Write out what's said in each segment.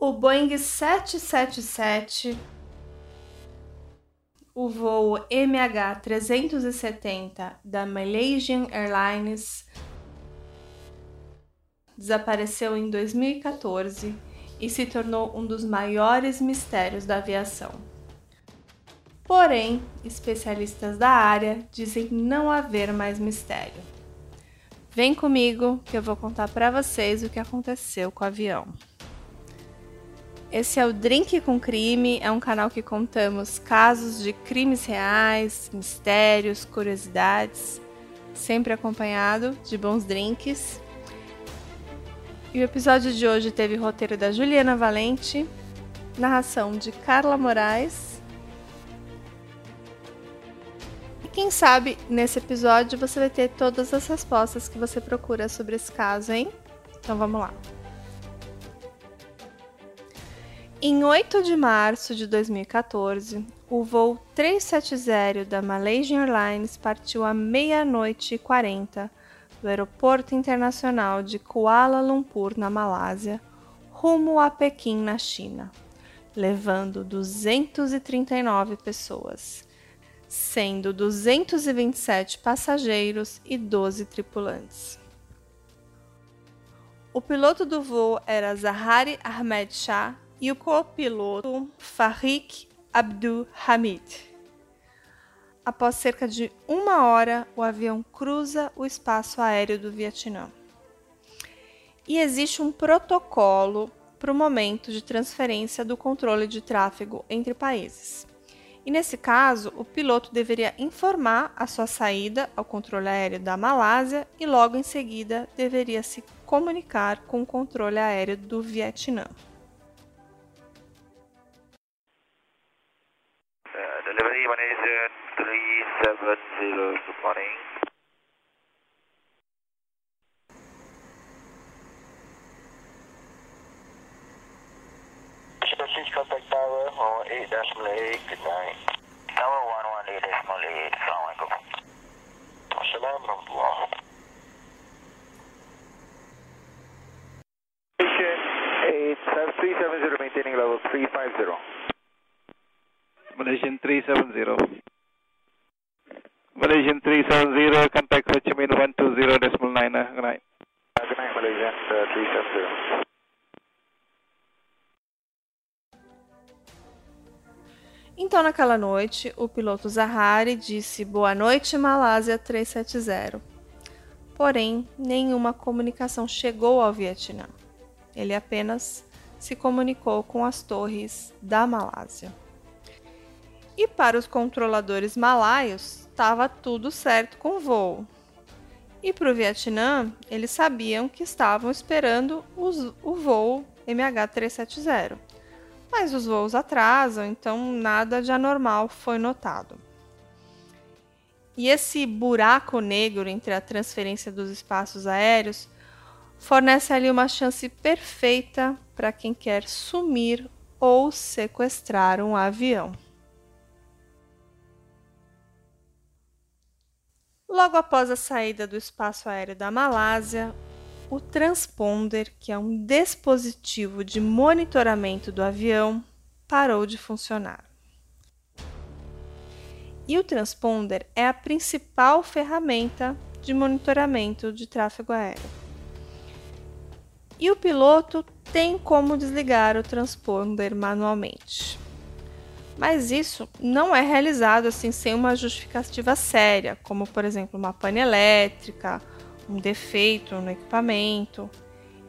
O Boeing 777, o voo MH370 da Malaysian Airlines desapareceu em 2014 e se tornou um dos maiores mistérios da aviação. Porém, especialistas da área dizem não haver mais mistério. Vem comigo que eu vou contar para vocês o que aconteceu com o avião. Esse é o Drink com Crime, é um canal que contamos casos de crimes reais, mistérios, curiosidades, sempre acompanhado de bons drinks. E o episódio de hoje teve roteiro da Juliana Valente, narração de Carla Moraes. E quem sabe nesse episódio você vai ter todas as respostas que você procura sobre esse caso, hein? Então vamos lá. Em 8 de março de 2014, o voo 370 da Malaysian Airlines partiu à meia-noite e 40 do Aeroporto Internacional de Kuala Lumpur, na Malásia, rumo a Pequim, na China, levando 239 pessoas, sendo 227 passageiros e 12 tripulantes. O piloto do voo era Zahari Ahmed Shah e o copiloto Farik Abdul Hamid. Após cerca de uma hora, o avião cruza o espaço aéreo do Vietnã. E existe um protocolo para o momento de transferência do controle de tráfego entre países. E nesse caso, o piloto deveria informar a sua saída ao controle aéreo da Malásia e logo em seguida deveria se comunicar com o controle aéreo do Vietnã. Malaysia 370, good morning. Please contact tower 8 good night. Tower 118 Assalamu alaikum. Assalamu alaikum. 370 maintaining level 350. Malaysian 370. Malaysian 370, contact Ho Chi Minh 120 decimal 9. Uh, good night. Uh, good night, Malaysian uh, 370. Então, naquela noite, o piloto Zahari disse boa noite, Malásia 370. Porém, nenhuma comunicação chegou ao Vietnã. Ele apenas se comunicou com as torres da Malásia. E para os controladores malaios, estava tudo certo com o voo. E para o Vietnã, eles sabiam que estavam esperando os, o voo MH370. Mas os voos atrasam, então nada de anormal foi notado. E esse buraco negro entre a transferência dos espaços aéreos fornece ali uma chance perfeita para quem quer sumir ou sequestrar um avião. Logo após a saída do espaço aéreo da Malásia, o transponder, que é um dispositivo de monitoramento do avião, parou de funcionar. E o transponder é a principal ferramenta de monitoramento de tráfego aéreo. E o piloto tem como desligar o transponder manualmente. Mas isso não é realizado assim sem uma justificativa séria, como por exemplo uma pane elétrica, um defeito no equipamento,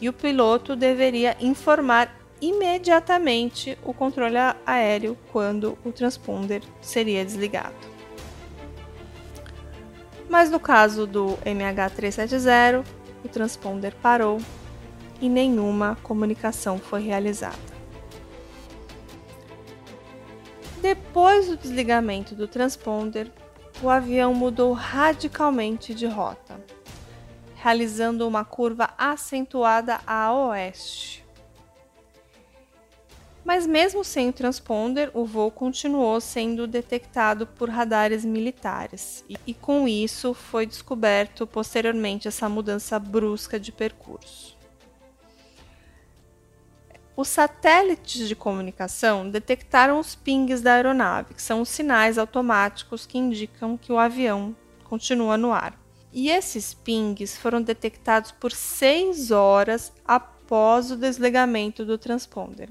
e o piloto deveria informar imediatamente o controle aéreo quando o transponder seria desligado. Mas no caso do MH370, o transponder parou e nenhuma comunicação foi realizada. Depois do desligamento do transponder, o avião mudou radicalmente de rota, realizando uma curva acentuada a oeste. Mas, mesmo sem o transponder, o voo continuou sendo detectado por radares militares, e, e com isso foi descoberto posteriormente essa mudança brusca de percurso. Os satélites de comunicação detectaram os pings da aeronave, que são os sinais automáticos que indicam que o avião continua no ar. E esses pings foram detectados por seis horas após o desligamento do transponder,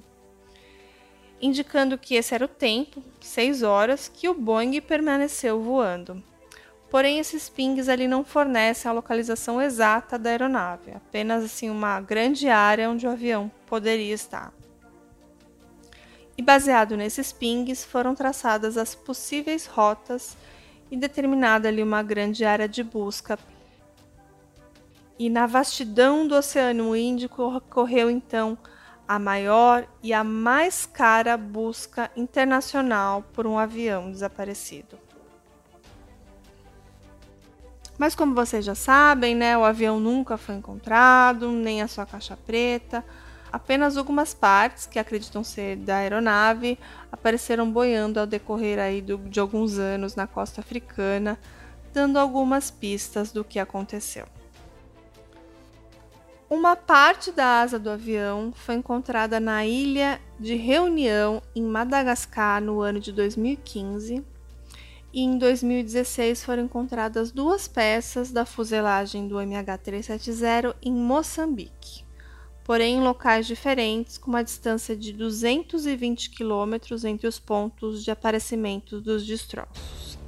indicando que esse era o tempo, seis horas, que o Boeing permaneceu voando. Porém, esses pings ali não fornecem a localização exata da aeronave, apenas assim uma grande área onde o avião poderia estar. E baseado nesses pings, foram traçadas as possíveis rotas e determinada ali uma grande área de busca. E na vastidão do Oceano Índico ocorreu então a maior e a mais cara busca internacional por um avião desaparecido. Mas como vocês já sabem, né, o avião nunca foi encontrado, nem a sua caixa preta. Apenas algumas partes que acreditam ser da aeronave apareceram boiando ao decorrer aí do, de alguns anos na costa africana, dando algumas pistas do que aconteceu. Uma parte da asa do avião foi encontrada na ilha de Reunião, em Madagascar, no ano de 2015 e em 2016 foram encontradas duas peças da fuselagem do MH370 em Moçambique, porém em locais diferentes, com uma distância de 220 quilômetros entre os pontos de aparecimento dos destroços.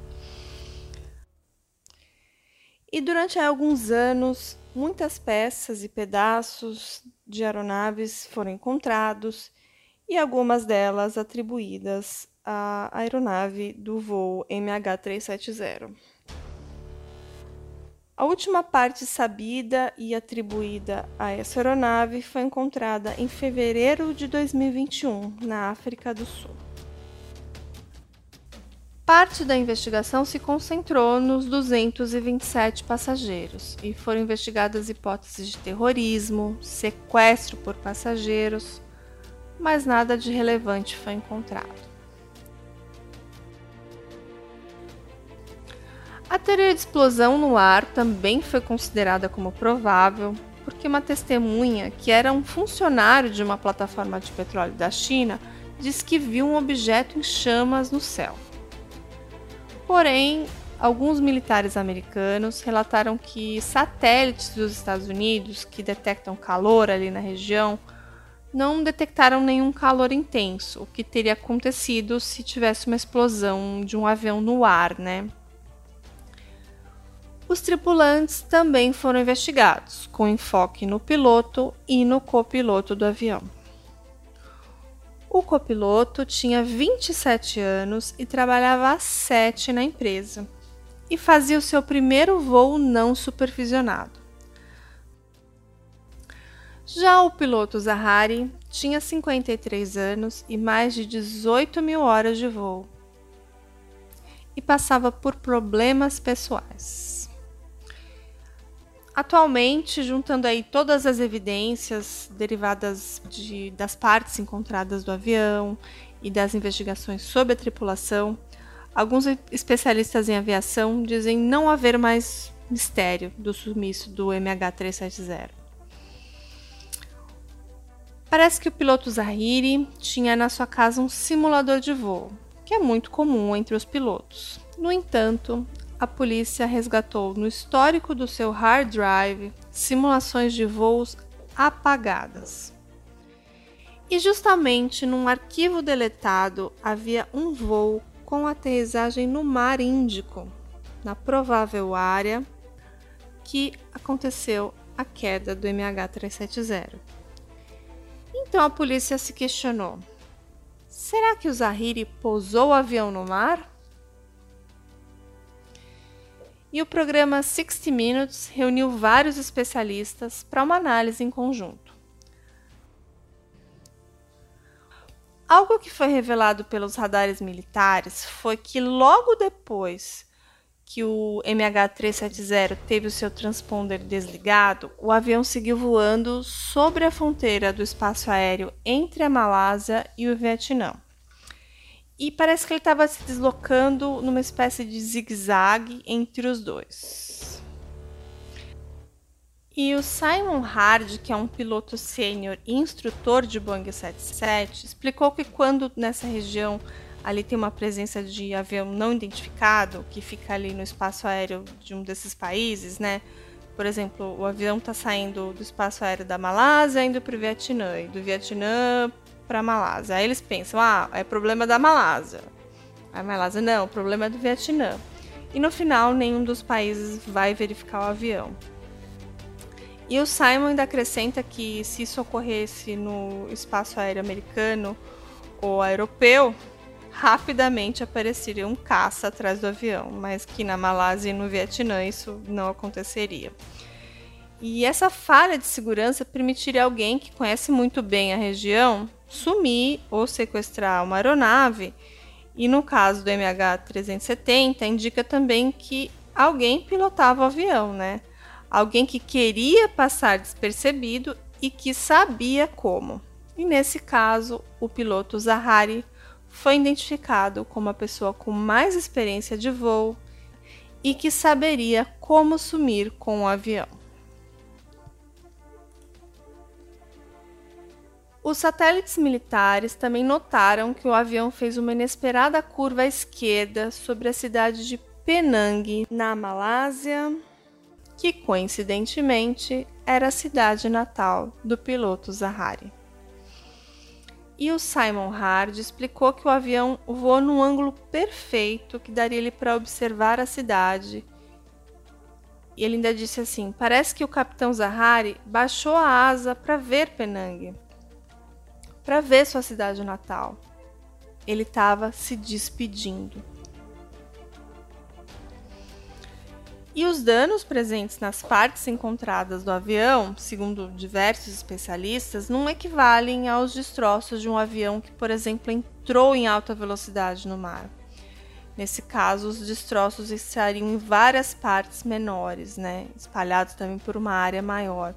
E durante alguns anos, muitas peças e pedaços de aeronaves foram encontrados e algumas delas atribuídas a aeronave do voo MH370. A última parte sabida e atribuída a essa aeronave foi encontrada em fevereiro de 2021, na África do Sul. Parte da investigação se concentrou nos 227 passageiros e foram investigadas hipóteses de terrorismo, sequestro por passageiros, mas nada de relevante foi encontrado. A teoria de explosão no ar também foi considerada como provável, porque uma testemunha, que era um funcionário de uma plataforma de petróleo da China, disse que viu um objeto em chamas no céu. Porém, alguns militares americanos relataram que satélites dos Estados Unidos que detectam calor ali na região não detectaram nenhum calor intenso, o que teria acontecido se tivesse uma explosão de um avião no ar, né? Os tripulantes também foram investigados, com enfoque no piloto e no copiloto do avião. O copiloto tinha 27 anos e trabalhava há 7 na empresa e fazia o seu primeiro voo não supervisionado. Já o piloto Zahari tinha 53 anos e mais de 18 mil horas de voo e passava por problemas pessoais. Atualmente, juntando aí todas as evidências derivadas de, das partes encontradas do avião e das investigações sobre a tripulação, alguns especialistas em aviação dizem não haver mais mistério do sumiço do MH370. Parece que o piloto Zahiri tinha na sua casa um simulador de voo, que é muito comum entre os pilotos. No entanto, a polícia resgatou no histórico do seu hard drive simulações de voos apagadas. E justamente num arquivo deletado havia um voo com aterrissagem no Mar Índico, na provável área que aconteceu a queda do MH370. Então a polícia se questionou: será que o Zahiri pousou o avião no mar? E o programa 60 Minutes reuniu vários especialistas para uma análise em conjunto. Algo que foi revelado pelos radares militares foi que logo depois que o MH370 teve o seu transponder desligado, o avião seguiu voando sobre a fronteira do espaço aéreo entre a Malásia e o Vietnã e parece que ele estava se deslocando numa espécie de zigue-zague entre os dois. E o Simon Hard, que é um piloto sênior e instrutor de Boeing 77, explicou que quando nessa região ali tem uma presença de avião não identificado, que fica ali no espaço aéreo de um desses países, né? Por exemplo, o avião está saindo do espaço aéreo da Malásia indo para o Vietnã, e do Vietnã para a Malásia. Aí eles pensam, ah, é problema da Malásia. A Malásia, não, o problema é do Vietnã. E no final, nenhum dos países vai verificar o avião. E o Simon ainda acrescenta que se isso ocorresse no espaço aéreo americano ou europeu, rapidamente apareceria um caça atrás do avião, mas que na Malásia e no Vietnã isso não aconteceria. E essa falha de segurança permitiria alguém que conhece muito bem a região sumir ou sequestrar uma aeronave. E no caso do MH370, indica também que alguém pilotava o avião, né? Alguém que queria passar despercebido e que sabia como. E nesse caso, o piloto Zahari foi identificado como a pessoa com mais experiência de voo e que saberia como sumir com o avião. Os satélites militares também notaram que o avião fez uma inesperada curva à esquerda sobre a cidade de Penang, na Malásia, que coincidentemente era a cidade natal do piloto Zahari. E o Simon Hard explicou que o avião voou num ângulo perfeito que daria ele para observar a cidade. E ele ainda disse assim: parece que o capitão Zahari baixou a asa para ver Penang, para ver sua cidade natal. Ele estava se despedindo. E os danos presentes nas partes encontradas do avião, segundo diversos especialistas, não equivalem aos destroços de um avião que, por exemplo, entrou em alta velocidade no mar. Nesse caso, os destroços estariam em várias partes menores, né, espalhados também por uma área maior.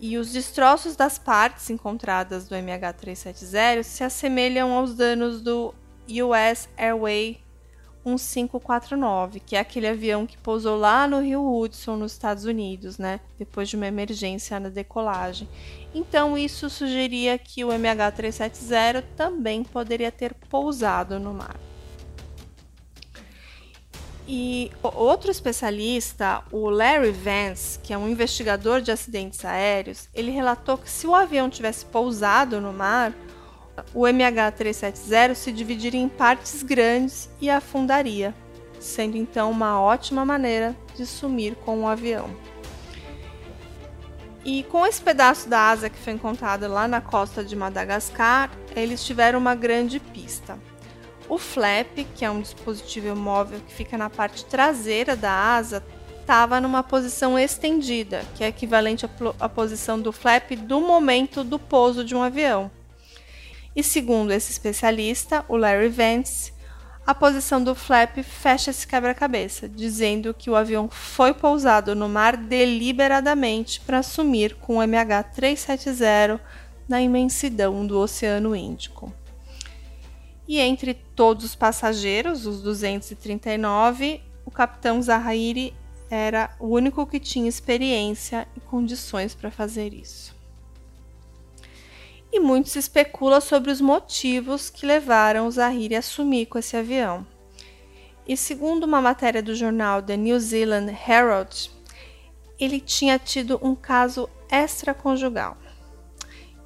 E os destroços das partes encontradas do MH370 se assemelham aos danos do US Airway 1549, que é aquele avião que pousou lá no Rio Hudson, nos Estados Unidos, né? Depois de uma emergência na decolagem. Então, isso sugeria que o MH370 também poderia ter pousado no mar. E outro especialista, o Larry Vance, que é um investigador de acidentes aéreos, ele relatou que se o avião tivesse pousado no mar, o MH370 se dividiria em partes grandes e afundaria, sendo então uma ótima maneira de sumir com o avião. E com esse pedaço da asa que foi encontrado lá na costa de Madagascar, eles tiveram uma grande pista. O flap, que é um dispositivo móvel que fica na parte traseira da asa, estava numa posição estendida, que é equivalente à posição do flap do momento do pouso de um avião. E segundo esse especialista, o Larry Vance, a posição do flap fecha esse quebra-cabeça, dizendo que o avião foi pousado no mar deliberadamente para sumir com o MH370 na imensidão do Oceano Índico. E entre todos os passageiros, os 239, o capitão Zahiri era o único que tinha experiência e condições para fazer isso e muito se especula sobre os motivos que levaram o Zahiri a sumir com esse avião. E segundo uma matéria do jornal The New Zealand Herald, ele tinha tido um caso extraconjugal.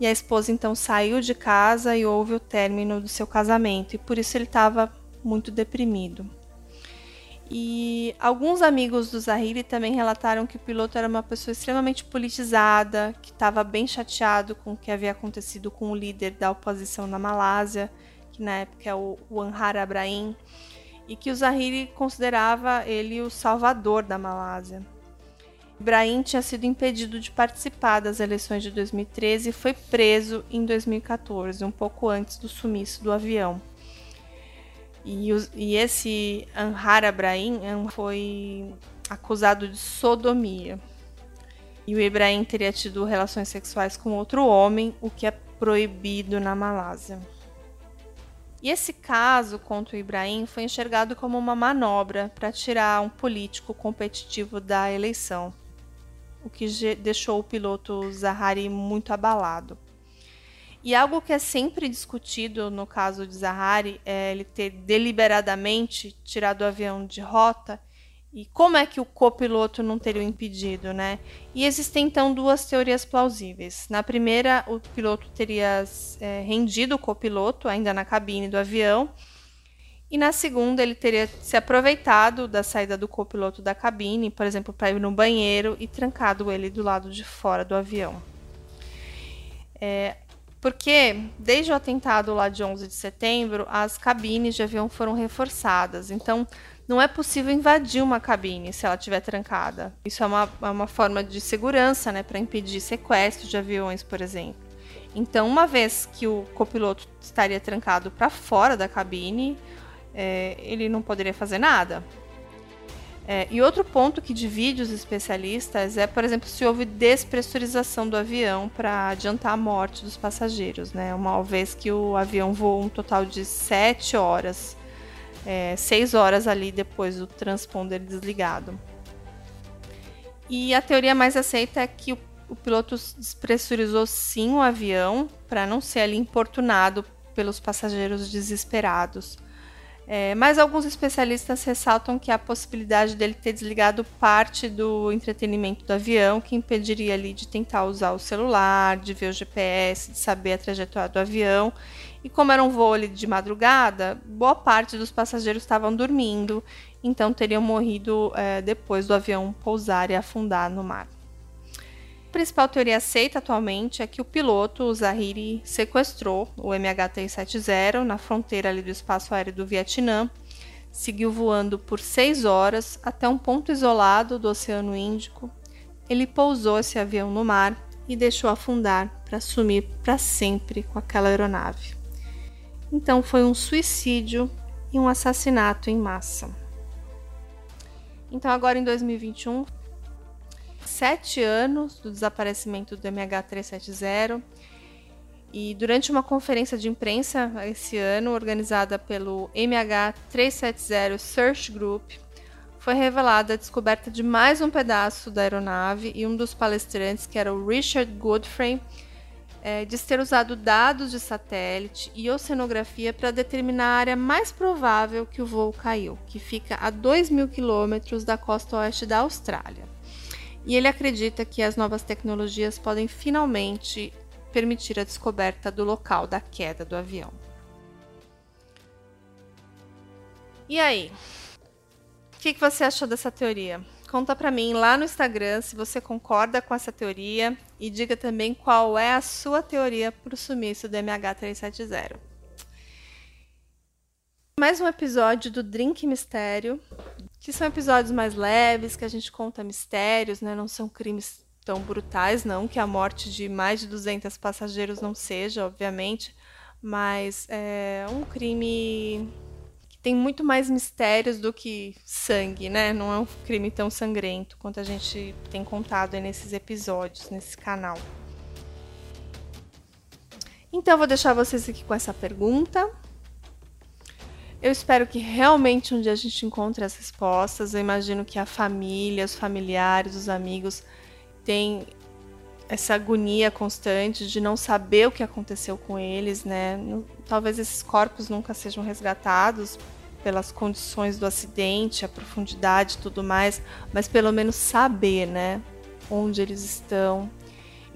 E a esposa então saiu de casa e houve o término do seu casamento, e por isso ele estava muito deprimido. E alguns amigos do Zahiri também relataram que o piloto era uma pessoa extremamente politizada, que estava bem chateado com o que havia acontecido com o líder da oposição na Malásia, que na época é o Anhar Abrahim, e que o Zahiri considerava ele o salvador da Malásia. Ibrahim tinha sido impedido de participar das eleições de 2013 e foi preso em 2014, um pouco antes do sumiço do avião. E, e esse Anhar Abrahim foi acusado de sodomia. E o Ibrahim teria tido relações sexuais com outro homem, o que é proibido na Malásia. E esse caso contra o Ibrahim foi enxergado como uma manobra para tirar um político competitivo da eleição. O que deixou o piloto Zahari muito abalado. E algo que é sempre discutido no caso de Zahari é ele ter deliberadamente tirado o avião de rota e como é que o copiloto não teria o impedido, né? E existem então duas teorias plausíveis. Na primeira, o piloto teria é, rendido o copiloto ainda na cabine do avião. E na segunda, ele teria se aproveitado da saída do copiloto da cabine, por exemplo, para ir no banheiro e trancado ele do lado de fora do avião. É, porque desde o atentado lá de 11 de setembro, as cabines de avião foram reforçadas. Então, não é possível invadir uma cabine se ela estiver trancada. Isso é uma, é uma forma de segurança, né, para impedir sequestro de aviões, por exemplo. Então, uma vez que o copiloto estaria trancado para fora da cabine, é, ele não poderia fazer nada. É, e outro ponto que divide os especialistas é, por exemplo, se houve despressurização do avião para adiantar a morte dos passageiros, né? Uma vez que o avião voou um total de sete horas é, seis horas ali depois do transponder desligado. E a teoria mais aceita é que o, o piloto despressurizou sim o avião para não ser ali importunado pelos passageiros desesperados. É, mas alguns especialistas ressaltam que há a possibilidade dele ter desligado parte do entretenimento do avião, que impediria ali de tentar usar o celular, de ver o GPS, de saber a trajetória do avião e como era um voo de madrugada, boa parte dos passageiros estavam dormindo, então teriam morrido é, depois do avião pousar e afundar no mar. Principal teoria aceita atualmente é que o piloto, o Zahiri, sequestrou o MH370 na fronteira ali do espaço aéreo do Vietnã, seguiu voando por seis horas até um ponto isolado do Oceano Índico. Ele pousou esse avião no mar e deixou afundar para sumir para sempre com aquela aeronave. Então foi um suicídio e um assassinato em massa. Então, agora em 2021, sete anos do desaparecimento do MH370. E durante uma conferência de imprensa esse ano, organizada pelo MH370 Search Group, foi revelada a descoberta de mais um pedaço da aeronave e um dos palestrantes, que era o Richard Godfrey, é, de ter usado dados de satélite e oceanografia para determinar a área mais provável que o voo caiu, que fica a 2 mil quilômetros da costa oeste da Austrália. E ele acredita que as novas tecnologias podem finalmente permitir a descoberta do local da queda do avião. E aí? O que, que você achou dessa teoria? Conta para mim lá no Instagram se você concorda com essa teoria e diga também qual é a sua teoria para o sumiço do MH370. Mais um episódio do Drink Mistério, que são episódios mais leves, que a gente conta mistérios, né? Não são crimes tão brutais, não, que a morte de mais de 200 passageiros não seja, obviamente, mas é um crime tem muito mais mistérios do que sangue, né? Não é um crime tão sangrento quanto a gente tem contado nesses episódios, nesse canal. Então, vou deixar vocês aqui com essa pergunta. Eu espero que realmente um dia a gente encontre as respostas. Eu imagino que a família, os familiares, os amigos têm essa agonia constante de não saber o que aconteceu com eles, né? Talvez esses corpos nunca sejam resgatados pelas condições do acidente, a profundidade e tudo mais, mas pelo menos saber, né, onde eles estão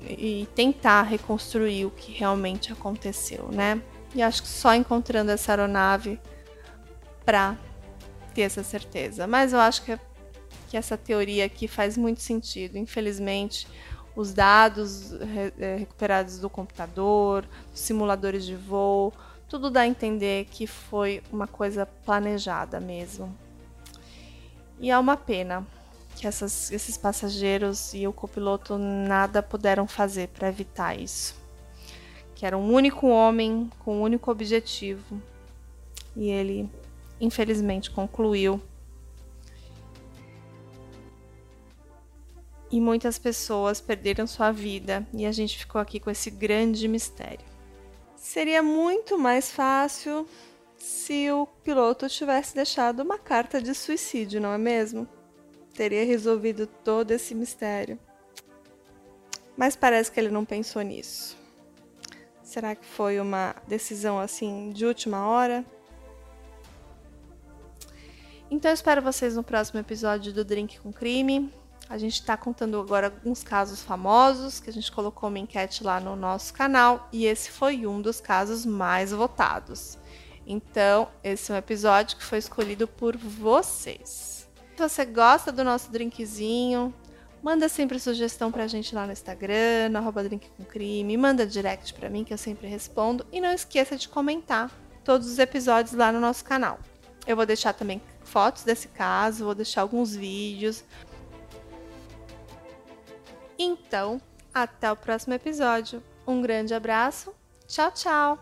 e tentar reconstruir o que realmente aconteceu, né? E acho que só encontrando essa aeronave para ter essa certeza. Mas eu acho que, que essa teoria aqui faz muito sentido. Infelizmente, os dados é, recuperados do computador, dos simuladores de voo, tudo dá a entender que foi uma coisa planejada mesmo. E é uma pena que essas, esses passageiros e o copiloto nada puderam fazer para evitar isso. Que era um único homem com um único objetivo e ele, infelizmente, concluiu e muitas pessoas perderam sua vida e a gente ficou aqui com esse grande mistério. Seria muito mais fácil se o piloto tivesse deixado uma carta de suicídio, não é mesmo? Teria resolvido todo esse mistério. Mas parece que ele não pensou nisso. Será que foi uma decisão assim de última hora? Então eu espero vocês no próximo episódio do Drink com Crime. A gente está contando agora alguns casos famosos que a gente colocou uma enquete lá no nosso canal e esse foi um dos casos mais votados. Então, esse é um episódio que foi escolhido por vocês. Se você gosta do nosso drinkzinho, manda sempre sugestão pra gente lá no Instagram, no arroba drink com crime, manda direct pra mim que eu sempre respondo e não esqueça de comentar todos os episódios lá no nosso canal. Eu vou deixar também fotos desse caso, vou deixar alguns vídeos, então, até o próximo episódio. Um grande abraço. Tchau, tchau.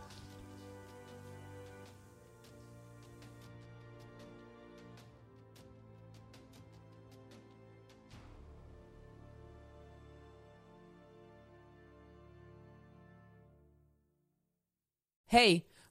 Hey,